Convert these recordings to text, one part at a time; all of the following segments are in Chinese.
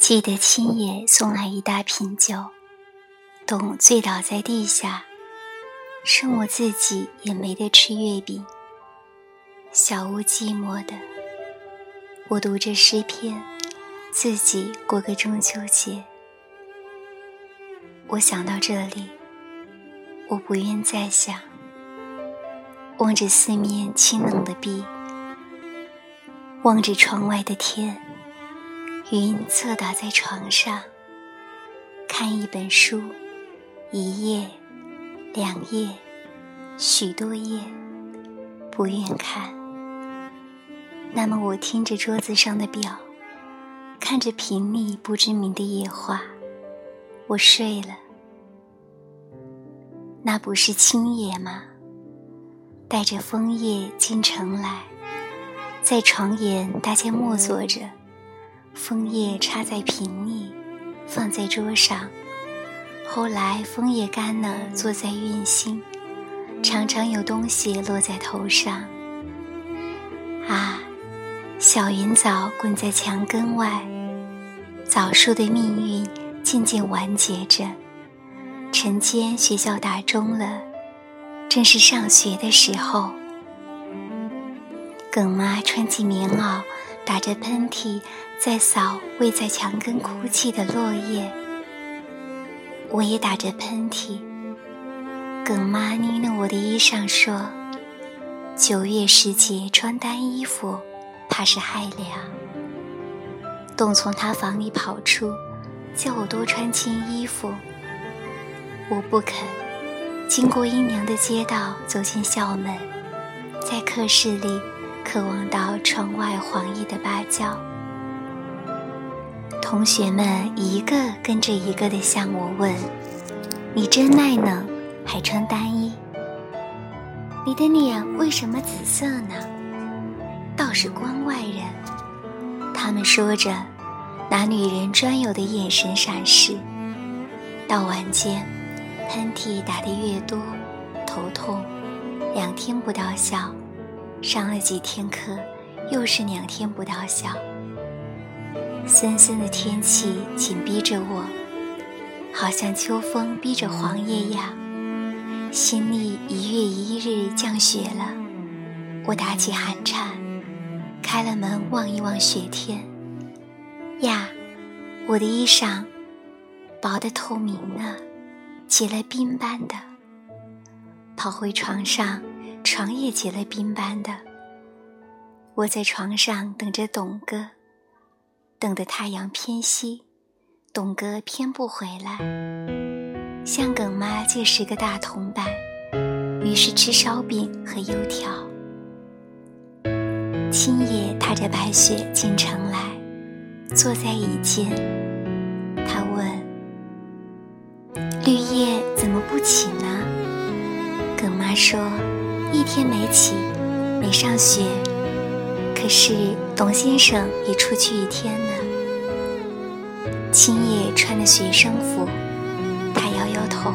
记得青爷送来一大瓶酒，董醉倒在地下，剩我自己也没得吃月饼。小屋寂寞的，我读着诗篇，自己过个中秋节。我想到这里，我不愿再想。望着四面清冷的壁，望着窗外的天，云侧倒在床上，看一本书，一页，两页，许多页，不愿看。那么我听着桌子上的表，看着瓶里不知名的野花。我睡了，那不是青野吗？带着枫叶进城来，在床沿大家默坐着，枫叶插在瓶里，放在桌上。后来枫叶干了，坐在院心，常常有东西落在头上。啊，小云藻滚在墙根外，枣树的命运。渐渐完结着，晨间学校打钟了，正是上学的时候。耿妈穿起棉袄，打着喷嚏，在扫未在墙根哭泣的落叶。我也打着喷嚏。耿妈捏了我的衣裳说：“九月时节穿单衣服，怕是害凉。”董从他房里跑出。叫我多穿件衣服，我不肯。经过阴凉的街道，走进校门，在课室里渴望到窗外黄叶的芭蕉。同学们一个跟着一个的向我问：“你真耐冷，还穿单衣？你的脸为什么紫色呢？”倒是关外人，他们说着。拿女人专有的眼神闪视，到晚间，喷嚏打得越多，头痛，两天不到校，上了几天课，又是两天不到校。森森的天气紧逼着我，好像秋风逼着黄叶呀，心里一月一日降雪了。我打起寒颤，开了门望一望雪天。呀，我的衣裳薄的透明的，结了冰般的。跑回床上，床也结了冰般的。我在床上等着董哥，等得太阳偏西，董哥偏不回来。向耿妈借十个大铜板，于是吃烧饼和油条。青野踏着白雪进城来。坐在椅间，他问：“绿叶怎么不起呢？”耿妈说：“一天没起，没上学。可是董先生也出去一天呢。”青叶穿的学生服，他摇摇头，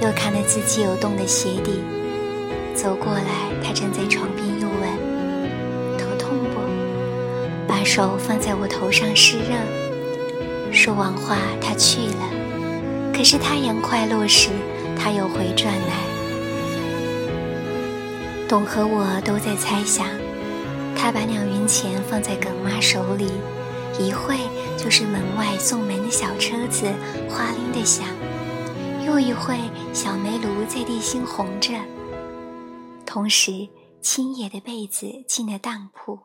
又看了自己有洞的鞋底，走过来，他站在床边，又问。头痛不把手放在我头上湿热，说完话，他去了。可是太阳快落时，他又回转来。董和我都在猜想，他把两元钱放在耿妈手里，一会就是门外送门的小车子哗铃的响，又一会小煤炉在地心红着。同时，青野的被子进了当铺。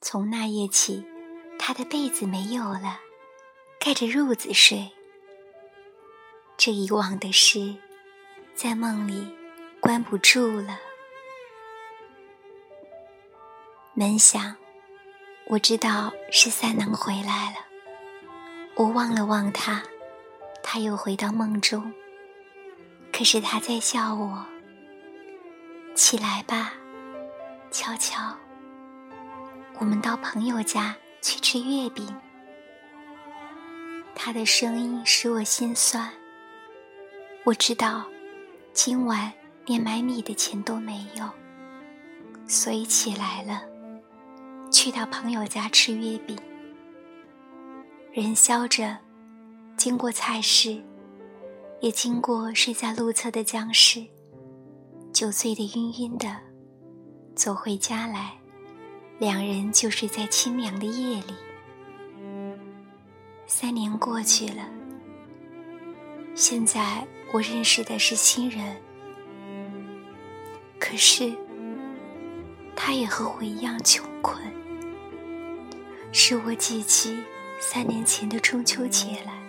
从那夜起，他的被子没有了，盖着褥子睡。这以往的事，在梦里关不住了。门响，我知道是三郎回来了。我望了望他，他又回到梦中。可是他在叫我：“起来吧，悄悄。”我们到朋友家去吃月饼。他的声音使我心酸。我知道，今晚连买米的钱都没有，所以起来了，去到朋友家吃月饼。人消着，经过菜市，也经过睡在路侧的僵尸，酒醉的晕晕的，走回家来，两人就睡在清凉的夜里。三年过去了，现在我认识的是新人，可是他也和我一样穷困，是我记起三年前的中秋节来。